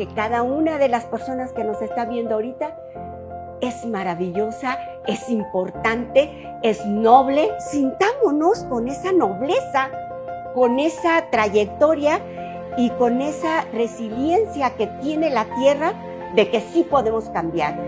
que cada una de las personas que nos está viendo ahorita es maravillosa, es importante, es noble. Sintámonos con esa nobleza, con esa trayectoria y con esa resiliencia que tiene la tierra de que sí podemos cambiar.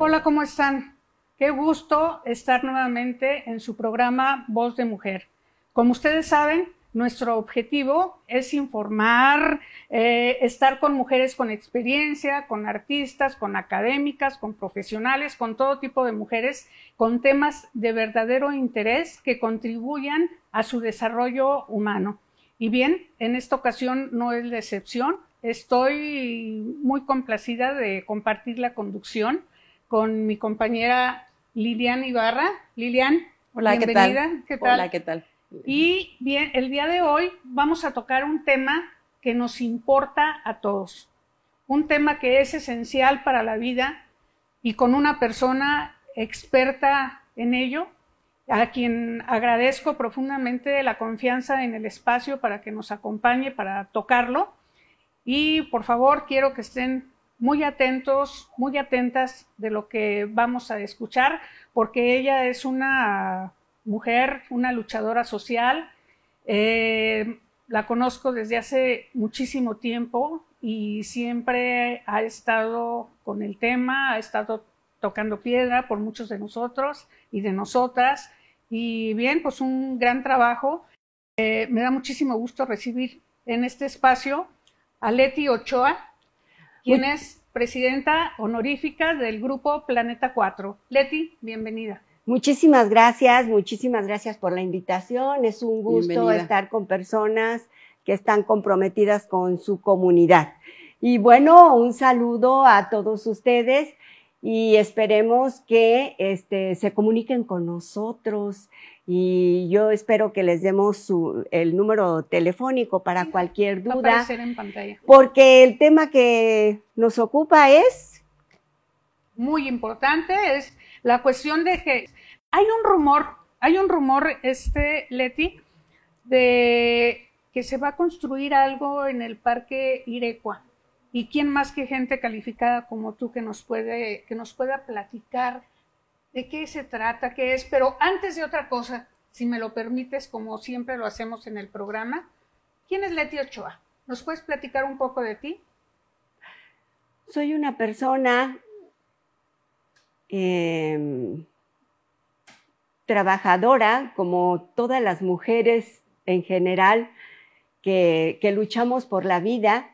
Hola, ¿cómo están? Qué gusto estar nuevamente en su programa Voz de Mujer. Como ustedes saben, nuestro objetivo es informar, eh, estar con mujeres con experiencia, con artistas, con académicas, con profesionales, con todo tipo de mujeres, con temas de verdadero interés que contribuyan a su desarrollo humano. Y bien, en esta ocasión no es la excepción. Estoy muy complacida de compartir la conducción con mi compañera Lilian Ibarra. Lilian, Hola, bienvenida. ¿qué tal? Hola, ¿qué tal? Y bien, el día de hoy vamos a tocar un tema que nos importa a todos, un tema que es esencial para la vida y con una persona experta en ello, a quien agradezco profundamente la confianza en el espacio para que nos acompañe para tocarlo. Y por favor, quiero que estén muy atentos, muy atentas de lo que vamos a escuchar, porque ella es una mujer, una luchadora social. Eh, la conozco desde hace muchísimo tiempo y siempre ha estado con el tema, ha estado tocando piedra por muchos de nosotros y de nosotras. Y bien, pues un gran trabajo. Eh, me da muchísimo gusto recibir en este espacio a Leti Ochoa, quien es presidenta honorífica del grupo Planeta 4. Leti, bienvenida. Muchísimas gracias, muchísimas gracias por la invitación. Es un gusto estar con personas que están comprometidas con su comunidad. Y bueno, un saludo a todos ustedes y esperemos que este, se comuniquen con nosotros y yo espero que les demos su, el número telefónico para cualquier duda. en pantalla. Porque el tema que nos ocupa es... Muy importante, es la cuestión de que hay un rumor, hay un rumor, este, Leti, de que se va a construir algo en el Parque Irecua. ¿Y quién más que gente calificada como tú que nos puede, que nos pueda platicar de qué se trata, qué es? Pero antes de otra cosa, si me lo permites, como siempre lo hacemos en el programa, ¿quién es Leti Ochoa? ¿Nos puedes platicar un poco de ti? Soy una persona eh, trabajadora, como todas las mujeres en general que, luchamos por la vida,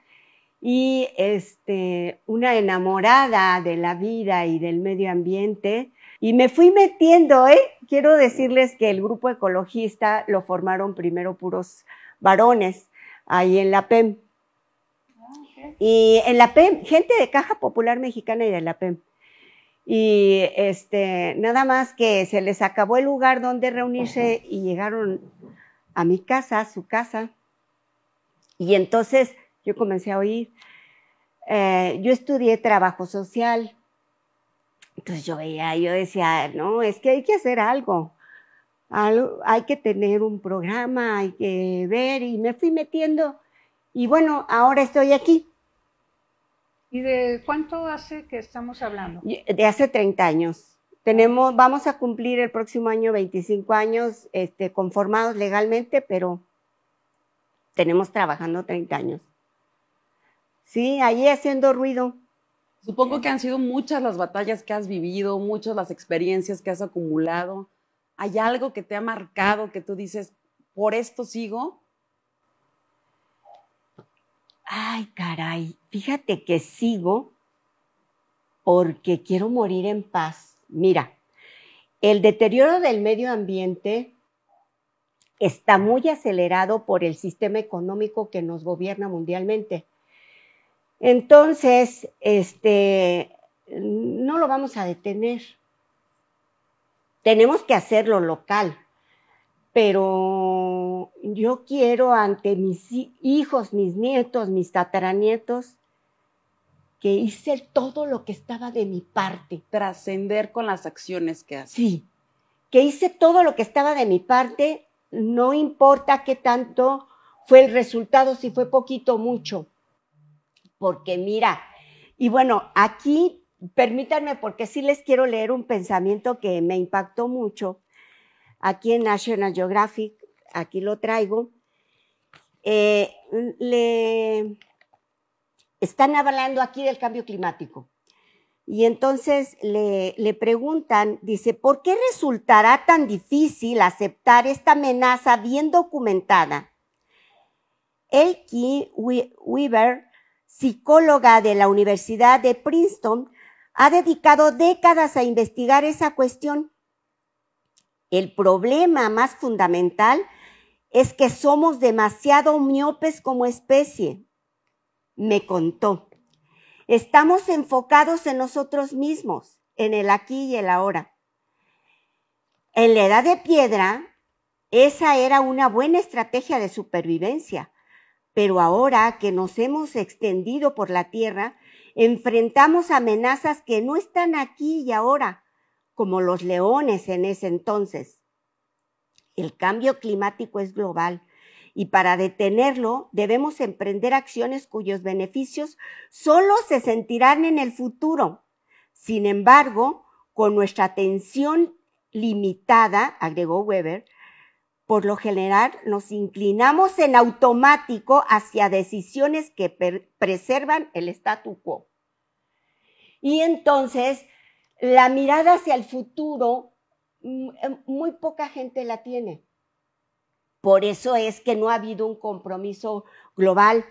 y este, una enamorada de la vida y del medio ambiente. Y me fui metiendo, ¿eh? Quiero decirles que el grupo ecologista lo formaron primero puros varones, ahí en la PEM. Y en la PEM, gente de Caja Popular Mexicana y de la PEM. Y este, nada más que se les acabó el lugar donde reunirse y llegaron a mi casa, a su casa. Y entonces yo comencé a oír. Eh, yo estudié trabajo social. Entonces yo veía, yo decía, no, es que hay que hacer algo. algo. Hay que tener un programa, hay que ver. Y me fui metiendo. Y bueno, ahora estoy aquí. ¿Y de cuánto hace que estamos hablando? De hace 30 años. Tenemos, vamos a cumplir el próximo año 25 años este, conformados legalmente, pero tenemos trabajando 30 años. Sí, ahí haciendo ruido. Supongo que han sido muchas las batallas que has vivido, muchas las experiencias que has acumulado. ¿Hay algo que te ha marcado que tú dices, por esto sigo? ay, caray, fíjate que sigo porque quiero morir en paz. Mira, el deterioro del medio ambiente está muy acelerado por el sistema económico que nos gobierna mundialmente. Entonces, este, no lo vamos a detener. Tenemos que hacerlo local, pero yo quiero ante mis hijos, mis nietos, mis tataranietos, que hice todo lo que estaba de mi parte. Trascender con las acciones que haces. Sí, que hice todo lo que estaba de mi parte, no importa qué tanto fue el resultado, si fue poquito o mucho. Porque mira, y bueno, aquí permítanme, porque sí les quiero leer un pensamiento que me impactó mucho, aquí en National Geographic, aquí lo traigo. Eh, le están hablando aquí del cambio climático. Y entonces le, le, preguntan, dice, ¿por qué resultará tan difícil aceptar esta amenaza bien documentada? Elke Weaver, psicóloga de la Universidad de Princeton, ha dedicado décadas a investigar esa cuestión. El problema más fundamental es que somos demasiado miopes como especie, me contó. Estamos enfocados en nosotros mismos, en el aquí y el ahora. En la edad de piedra, esa era una buena estrategia de supervivencia, pero ahora que nos hemos extendido por la Tierra, enfrentamos amenazas que no están aquí y ahora, como los leones en ese entonces. El cambio climático es global y para detenerlo debemos emprender acciones cuyos beneficios solo se sentirán en el futuro. Sin embargo, con nuestra atención limitada, agregó Weber, por lo general nos inclinamos en automático hacia decisiones que preservan el statu quo. Y entonces, la mirada hacia el futuro, mm, em, muy poca gente la tiene. Por eso es que no ha habido un compromiso global.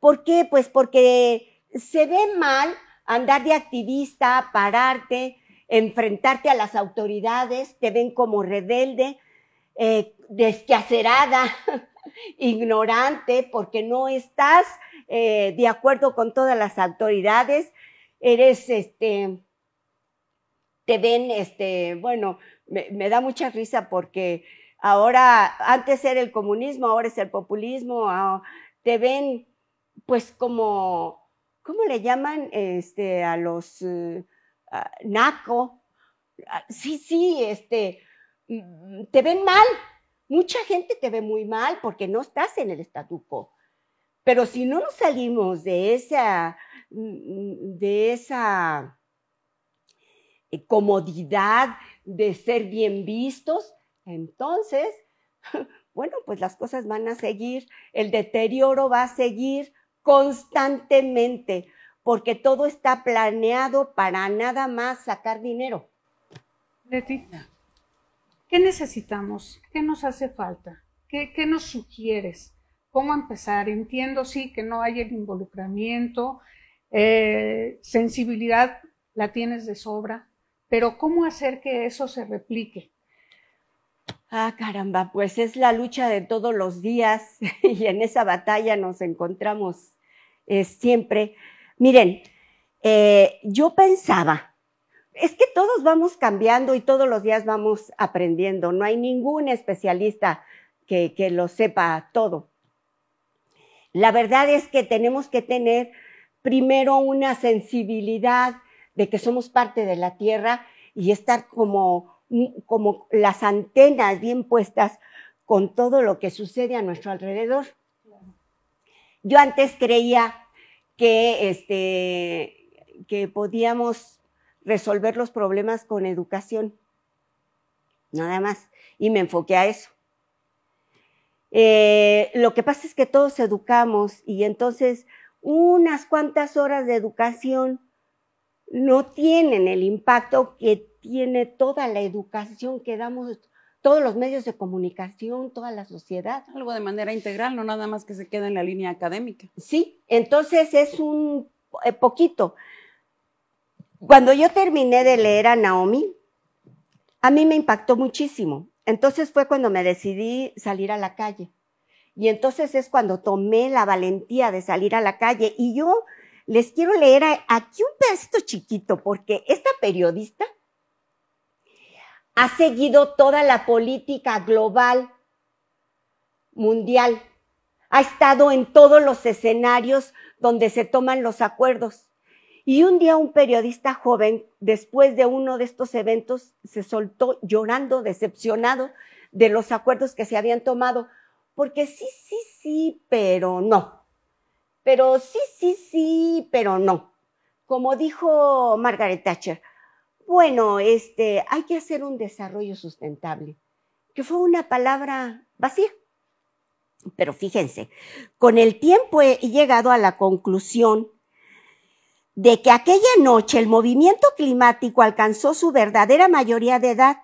¿Por qué? Pues porque se ve mal andar de activista, pararte, enfrentarte a las autoridades, te ven como rebelde, eh, desquacerada, ignorante, porque no estás eh, de acuerdo con todas las autoridades, eres, este, te ven, este, bueno, me, da mucha risa porque Ahora, antes era el comunismo, ahora es el populismo, ah, te ven pues como, ¿cómo le llaman este, a los uh, naco? Ah, sí, sí, este, te ven mal. Mucha gente te ve muy mal porque no estás en el estatuto. Pero si no nos salimos de esa, mm, de esa eh, comodidad de ser bien vistos, entonces, bueno, pues las cosas van a seguir, el deterioro va a seguir constantemente, porque todo está planeado para nada más sacar dinero. ¿Qué necesitamos? ¿Qué nos hace falta? ¿Qué, ¿Qué, nos sugieres? ¿Cómo empezar? Entiendo, sí, que no hay el involucramiento, eh, sensibilidad la tienes de sobra, pero ¿cómo hacer que eso se replique? Ah, caramba, pues es la lucha de todos los días y en esa batalla nos encontramos eh, siempre. Miren, eh, yo pensaba, es que todos vamos cambiando y todos los días vamos aprendiendo, no hay ningún especialista que, que lo sepa todo. La verdad es que tenemos que tener primero una sensibilidad de que somos parte de la tierra y estar como como las antenas bien puestas con todo lo que sucede a nuestro alrededor. Yo antes creía que, este, que podíamos resolver los problemas con educación, nada más, y me enfoqué a eso. Eh, lo que pasa es que todos educamos y entonces unas cuantas horas de educación no tienen el impacto que tiene toda la educación que damos, todos los medios de comunicación, toda la sociedad. Algo de manera integral, no nada más que se queda en la línea académica. Sí, entonces es un eh, poquito. Cuando yo terminé de leer a Naomi, a mí me impactó muchísimo. Entonces fue cuando me decidí salir a la calle. Y entonces es cuando tomé la valentía de salir a la calle. Y yo les quiero leer aquí un pedacito chiquito, porque esta periodista ha seguido toda la política global, mundial, ha estado en todos los escenarios donde se toman los acuerdos. Y un día un periodista joven, después de uno de estos eventos, se soltó llorando, decepcionado de los acuerdos que se habían tomado, porque sí, sí, sí, pero no. Pero sí, sí, sí, pero no. Como dijo Margaret Thatcher, bueno, este, hay que hacer un desarrollo sustentable, que fue una palabra vacía. Pero fíjense, con el tiempo he llegado a la conclusión de que aquella noche el movimiento climático alcanzó su verdadera mayoría de edad.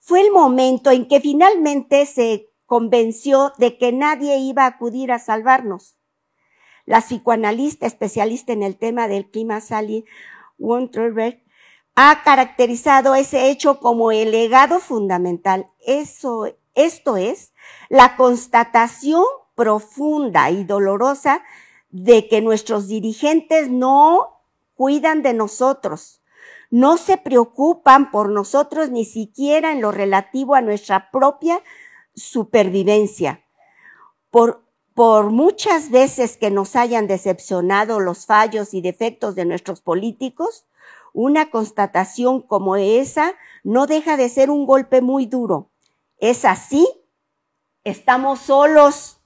Fue el momento en que finalmente se convenció de que nadie iba a acudir a salvarnos. La psicoanalista especialista en el tema del clima, Sally Wonderberg, ha caracterizado ese hecho como el legado fundamental. Eso, esto es la constatación profunda y dolorosa de que nuestros dirigentes no cuidan de nosotros, no se preocupan por nosotros ni siquiera en lo relativo a nuestra propia supervivencia. Por, por muchas veces que nos hayan decepcionado los fallos y defectos de nuestros políticos, una constatación como esa no deja de ser un golpe muy duro. Es así, estamos solos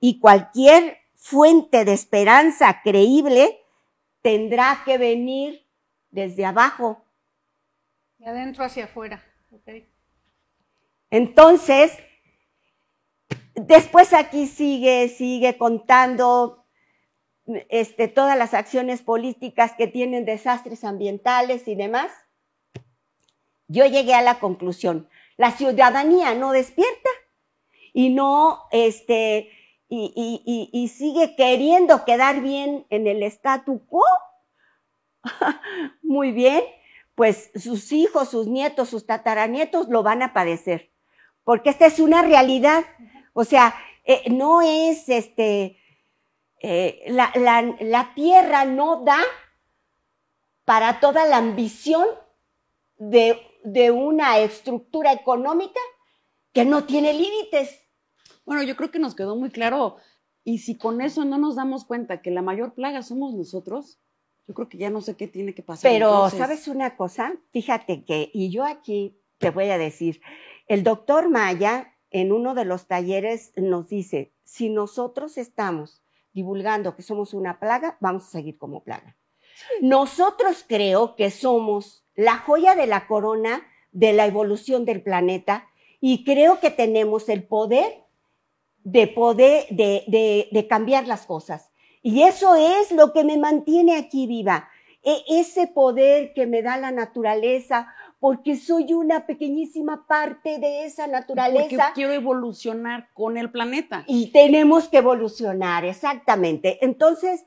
y cualquier fuente de esperanza creíble tendrá que venir desde abajo. De adentro hacia afuera. Entonces, después aquí sigue, sigue contando este, todas las acciones políticas que tienen desastres ambientales y demás. Yo llegué a la conclusión, la ciudadanía no despierta y no, este, y, sigue queriendo quedar bien en el statu quo, muy bien, pues sus hijos, sus nietos, sus tataranietos lo van a padecer, porque esta es una realidad. O sea, eh, no es este, eh, la, la, tierra no da para toda la ambición de, de una estructura económica que no tiene límites. Bueno, yo creo que nos quedó muy claro. Y si con eso no nos damos cuenta que la mayor plaga somos nosotros, yo creo que ya no sé qué tiene que pasar. Pero, ¿sabes una cosa? Fíjate que, y yo aquí te voy a decir, el doctor Maya en uno de los talleres nos dice, si nosotros estamos divulgando que somos una plaga, vamos a seguir como plaga. Nosotros creo que somos la joya de la corona de la evolución del planeta y creo que tenemos el poder de poder, de, de, cambiar las cosas. Y eso es lo que me mantiene aquí viva. E, ese poder que me da la naturaleza, porque soy una pequeñísima parte de esa naturaleza. Porque quiero evolucionar con el planeta. Y tenemos que evolucionar, exactamente. Entonces,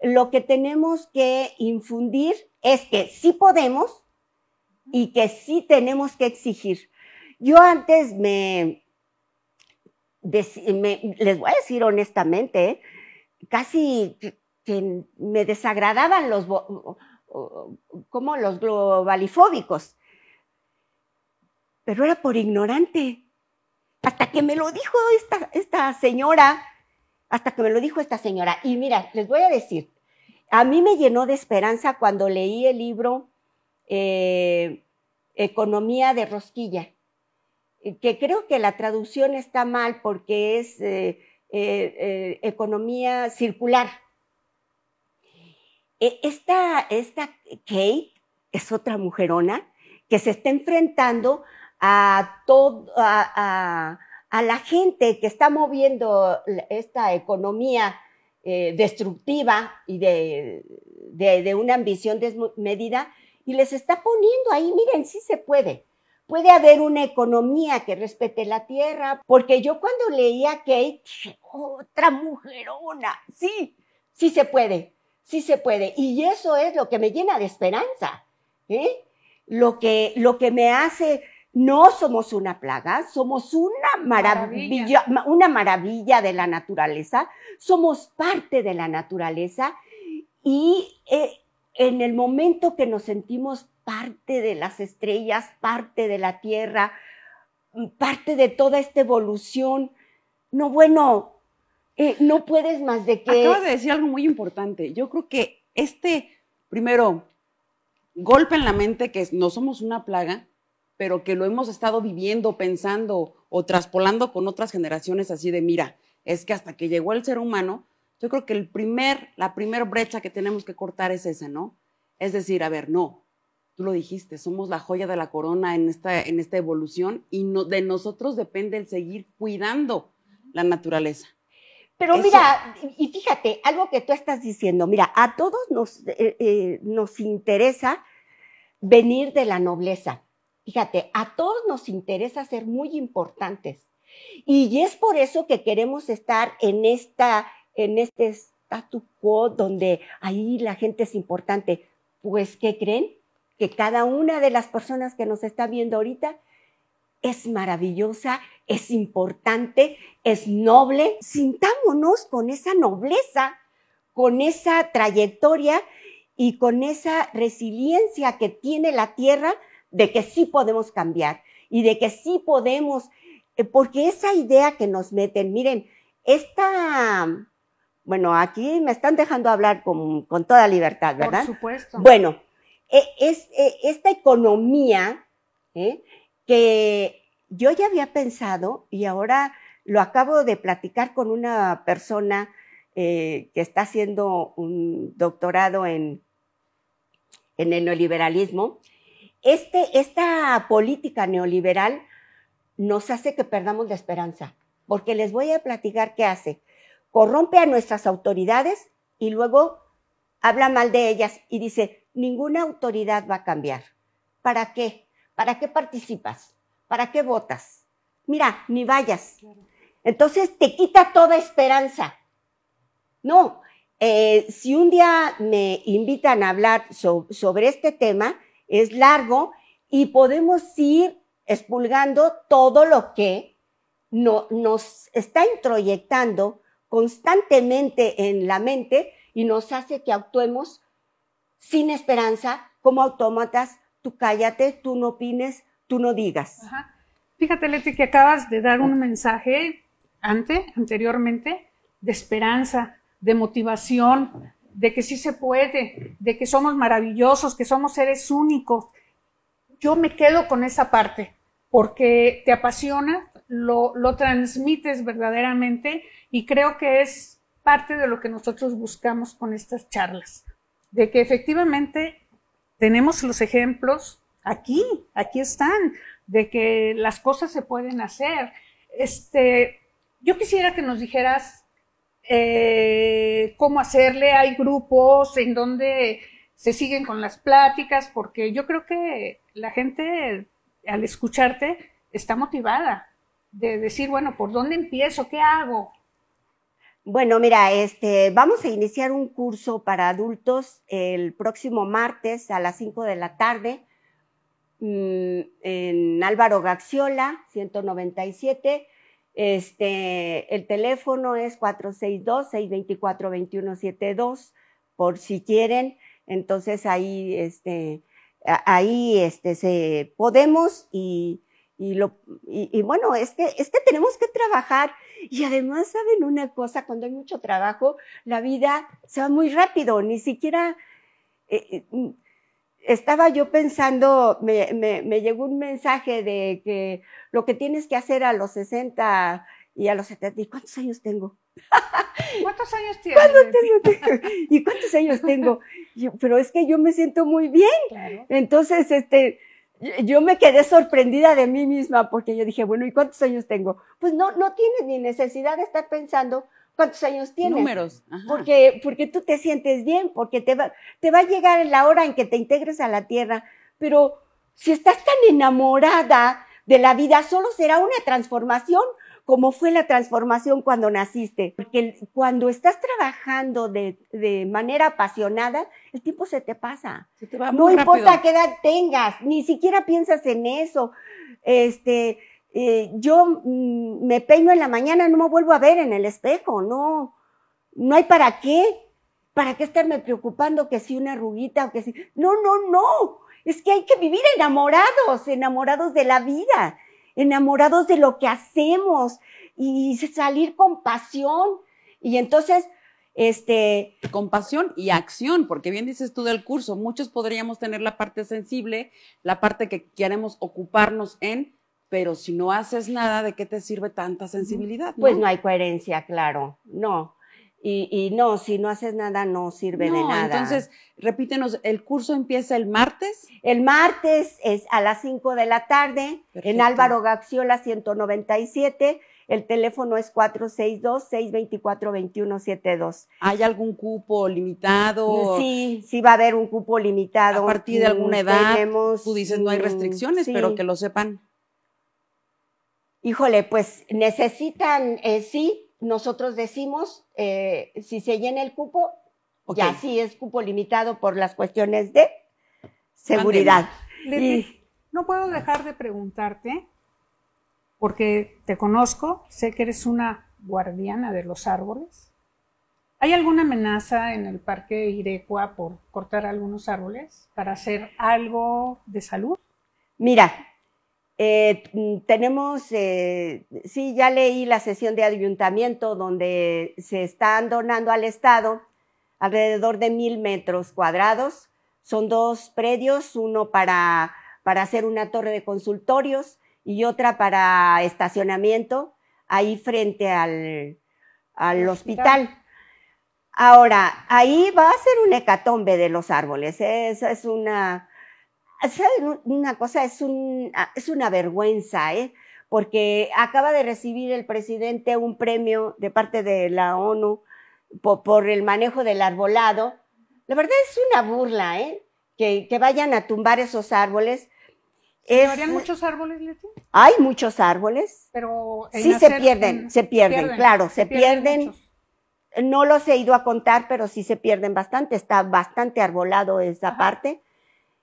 lo que tenemos que infundir es que sí podemos y que sí tenemos que exigir. Yo antes me, les voy a decir honestamente, casi que me desagradaban los, como los globalifóbicos, pero era por ignorante. Hasta que me lo dijo esta, esta señora, hasta que me lo dijo esta señora. Y mira, les voy a decir, a mí me llenó de esperanza cuando leí el libro eh, Economía de Rosquilla que creo que la traducción está mal porque es eh, eh, eh, economía circular. E, esta, esta Kate es otra mujerona que se está enfrentando a, todo, a, la gente que está moviendo esta economía destructiva y de, de, una ambición desmedida y les está poniendo ahí, miren, sí se puede puede haber una economía que respete la tierra, porque yo cuando leía Kate, dije, otra mujerona, sí, sí se puede, sí se puede. Y eso es lo que me llena de esperanza, ¿eh? Lo que, lo que me hace, no somos una plaga, somos una maravilla, una maravilla de la naturaleza, somos parte de la naturaleza y eh, en el momento que nos sentimos parte de las estrellas, parte de la Tierra, parte de toda esta evolución. No, bueno, eh, no puedes más de que... Acabas de decir algo muy importante. Yo creo que este primero, golpe en la mente que no somos una plaga, pero que lo hemos estado viviendo, pensando o traspolando con otras generaciones así de, mira, es que hasta que llegó el ser humano, yo creo que el primer, la primera brecha que tenemos que cortar es esa, ¿no? Es decir, a ver, no, tú lo dijiste, somos la joya de la corona en esta, en esta evolución y no, de nosotros depende el seguir cuidando la naturaleza. Pero mira, y fíjate, algo que tú estás diciendo, mira, a todos nos, eh, eh, nos interesa venir de la nobleza. Fíjate, a todos nos interesa ser muy importantes. Y es por eso que queremos estar en, esta, en este statu quo donde ahí la gente es importante. Pues, ¿qué creen? Que cada una de las personas que nos está viendo ahorita es maravillosa, es importante, es noble. Sintámonos con esa nobleza, con esa trayectoria y con esa resiliencia que tiene la tierra de que sí podemos cambiar y de que sí podemos, eh, porque esa idea que nos meten, miren, esta, bueno, aquí me están dejando hablar con, toda libertad, ¿verdad? Por supuesto. Bueno, e, es, e, esta economía ¿eh? que yo ya había pensado y ahora lo acabo de platicar con una persona eh, que está haciendo un doctorado en, en el neoliberalismo. Este, esta política neoliberal nos hace que perdamos la esperanza, porque les voy a platicar qué hace. Corrompe a nuestras autoridades y luego habla mal de ellas y dice, ninguna autoridad va a cambiar. ¿Para qué? ¿Para qué participas? ¿Para qué votas? Mira, ni vayas. Entonces te quita toda esperanza. No, eh, si un día me invitan a hablar sobre este tema, es largo y podemos ir expulgando todo lo que no, nos está introyectando constantemente en la mente y nos hace que actuemos sin esperanza, como autómatas, tú cállate, tú no opines, tú no digas. Fíjate, Leti, que acabas de dar un mensaje ante, anteriormente, de esperanza, de motivación, de que sí se puede, de que somos maravillosos, que somos seres únicos. Yo me quedo con esa parte, porque te apasiona, lo, lo transmites verdaderamente y creo que es parte de lo que nosotros buscamos con estas charlas, de que efectivamente tenemos los ejemplos aquí, aquí están, de que las cosas se pueden hacer. Este, yo quisiera que nos dijeras eh, cómo hacerle. Hay grupos en donde se siguen con las pláticas, porque yo creo que la gente al escucharte está motivada de decir, bueno, ¿por dónde empiezo? ¿Qué hago? Bueno, mira, este, vamos a iniciar un curso para adultos el próximo martes a las 5 de la tarde mm, en Álvaro Gaxiola, 197. Este, el teléfono es 462-624-2172, por si quieren. Entonces ahí, este, ahí, este, se podemos y, y lo, y, bueno, es que, es que tenemos que trabajar y además, ¿saben una cosa? Cuando hay mucho trabajo, la vida se va muy rápido, ni siquiera, eh, eh, estaba yo pensando, me, me, me, llegó un mensaje de que lo que tienes que hacer a los 60 y a los 70, ¿y cuántos años tengo? ¿Cuántos años tienes? ¿Y cuántos años tengo? pero es que yo me siento muy bien. Entonces, este, yo me quedé sorprendida de mí misma porque yo dije, bueno, ¿y cuántos años tengo? Pues no, no tienes ni necesidad de estar pensando cuántos años tienes. Números. Porque, porque tú te sientes bien, porque te va, te va a llegar la hora en que te integres a la tierra. Pero si estás tan enamorada de la vida, solo será una transformación como fue la transformación cuando naciste. Porque cuando estás trabajando de, de manera apasionada, el tiempo se te pasa. no importa qué edad tengas, ni siquiera piensas en eso. Este, eh, yo mm, me peino en la mañana, no me vuelvo a ver en el espejo, no, no hay para qué. ¿Para qué estarme preocupando que si una arruguita o que si... No, no, no. Es que hay que vivir enamorados, enamorados de la vida enamorados de lo que hacemos y salir con pasión. Y entonces, Este, compasión y acción, porque bien dices tú del curso, muchos podríamos tener la parte sensible, la parte que queremos ocuparnos en, pero si no haces nada, ¿de qué te sirve tanta sensibilidad? Pues no hay coherencia, claro, no. Y, no, si no haces nada no sirve de nada. Entonces, repítenos, ¿el curso empieza el martes? El martes es a las 5 de la tarde en Álvaro Gaxiola 197. El teléfono es 462-624-2172. ¿Hay algún cupo limitado? Sí, sí va a haber un cupo limitado. A partir de alguna edad, tú dices no hay restricciones, pero que lo sepan. Híjole, pues necesitan, eh, sí, nosotros decimos, eh, si se llena el cupo, ya sí es cupo limitado por las cuestiones de seguridad. no puedo dejar de preguntarte, porque te conozco, sé que eres una guardiana de los árboles. ¿Hay alguna amenaza en el parque Irecua por cortar algunos árboles para hacer algo de salud? Mira, eh, tenemos, eh, sí, ya leí la sesión de ayuntamiento donde se están donando al Estado alrededor de mil metros cuadrados. Son dos predios, uno para, para hacer una torre de consultorios y otra para estacionamiento ahí frente al, al hospital. Ahora, ahí va a ser un hecatombe de los árboles. Esa es una, una cosa? Es, un, ah, es una vergüenza, ¿eh? porque acaba de recibir el presidente un premio de parte de la ONU por, el manejo del arbolado. La verdad es una burla, ¿eh? Que, que vayan a tumbar esos árboles. ¿Habrían muchos árboles, Leti? Hay muchos árboles. Pero sí se pierden, se pierden, claro, se, pierden. no los he ido a contar, pero sí se pierden bastante. Está bastante arbolado esa parte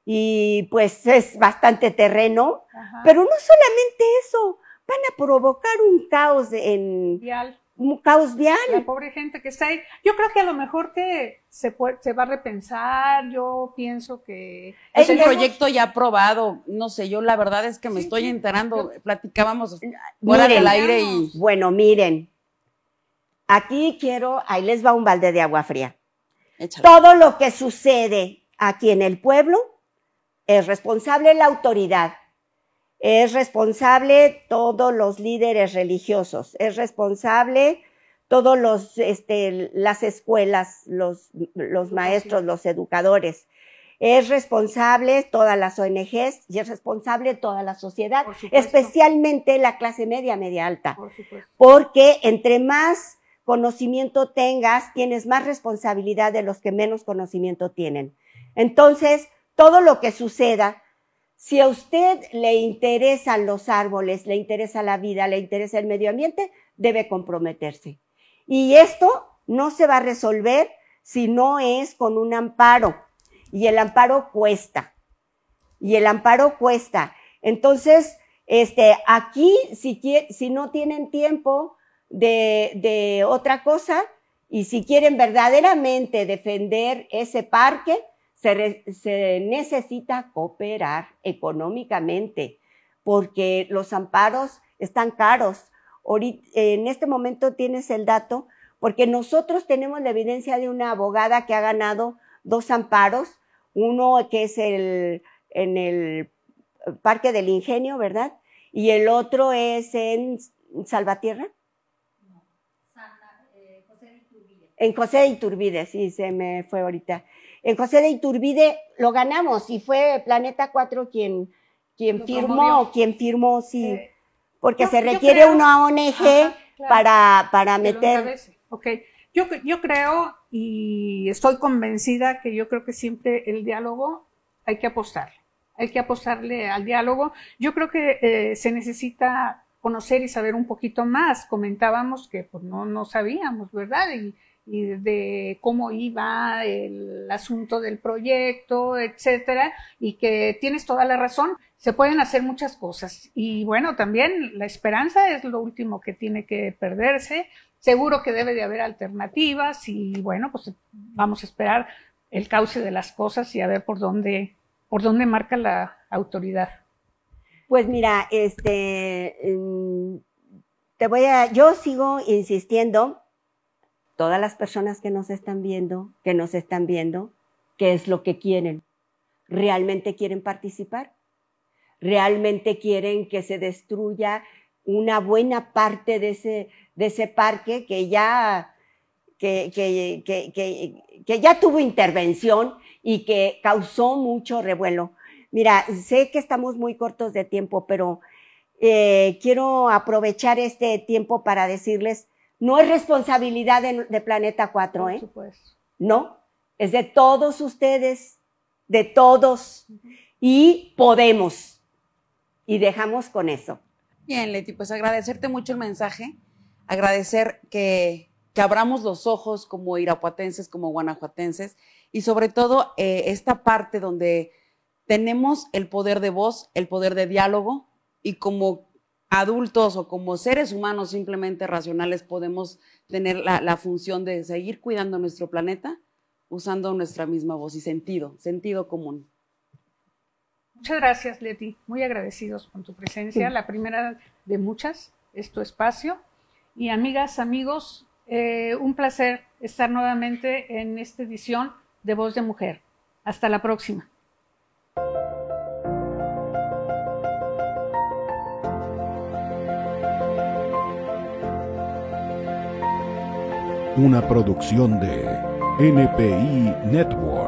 y pues es bastante terreno, pero no solamente eso, van a provocar un caos en... Vial. Un caos vial. La pobre gente que está ahí. Yo creo que a lo mejor que se, se va a repensar, yo pienso que... Es un proyecto ya aprobado, no sé, yo la verdad es que me estoy enterando, platicábamos fuera del aire y... Bueno, miren, aquí quiero, ahí les va un balde de agua fría. Todo lo que sucede aquí en el pueblo es responsable la autoridad, es responsable todos los líderes religiosos, es responsable todos los, este, las escuelas, los, los maestros, los educadores. Es responsable todas las ONGs y es responsable toda la sociedad, especialmente la clase media, media alta. porque entre más conocimiento tengas, tienes más responsabilidad de los que menos conocimiento tienen. Entonces, todo lo que suceda, si a usted le interesan los árboles, le interesa la vida, le interesa el medio ambiente, debe comprometerse. Y esto no se va a resolver si no es con un amparo. Y el amparo cuesta. Y el amparo cuesta. Entonces, este, aquí, si, si no tienen tiempo de, de otra cosa y si quieren verdaderamente defender ese parque, se, necesita cooperar económicamente porque los amparos están caros. en este momento tienes el dato porque nosotros tenemos la evidencia de una abogada que ha ganado dos amparos, uno que es el, en el Parque del Ingenio, ¿verdad? Y el otro es en Salvatierra. No, eh, José de Iturbide. En José de Iturbide, sí, se me fue ahorita. En José de Iturbide lo ganamos y fue Planeta 4 quien, quien firmó, quien firmó, sí, eh, porque se requiere una ONG para, para meter. Ok, yo, yo creo y estoy convencida que yo creo que siempre el diálogo hay que apostarle, hay que apostarle al diálogo. Yo creo que eh, se necesita conocer y saber un poquito más. Comentábamos que pues no, no sabíamos, ¿verdad? Y, y de cómo iba el asunto del proyecto, etcétera, y que tienes toda la razón, se pueden hacer muchas cosas. Y bueno, también la esperanza es lo último que tiene que perderse. Seguro que debe de haber alternativas y bueno, pues vamos a esperar el cauce de las cosas y a ver por dónde, por dónde marca la autoridad. Pues mira, este, mm, te voy a, yo sigo insistiendo todas las personas que nos están viendo, que nos están viendo, qué es lo que quieren. ¿Realmente quieren participar? ¿Realmente quieren que se destruya una buena parte de ese, de ese parque que ya, que, que, que, que ya tuvo intervención y que causó mucho revuelo? Mira, sé que estamos muy cortos de tiempo, pero eh, quiero aprovechar este tiempo para decirles, no es responsabilidad de, Planeta 4, ¿eh? No, es de todos ustedes, de todos, y podemos. Y dejamos con eso. Bien, Leti, pues agradecerte mucho el mensaje, agradecer que, que abramos los ojos como irapuatenses, como guanajuatenses, y sobre todo eh, esta parte donde tenemos el poder de voz, el poder de diálogo, y como adultos o como seres humanos simplemente racionales podemos tener la, función de seguir cuidando nuestro planeta usando nuestra misma voz y sentido, sentido común. Muchas gracias, Leti. Muy agradecidos con tu presencia. La primera de muchas es tu espacio. Y amigas, amigos, eh, un placer estar nuevamente en esta edición de Voz de Mujer. Hasta la próxima. Una producción de NPI Networks.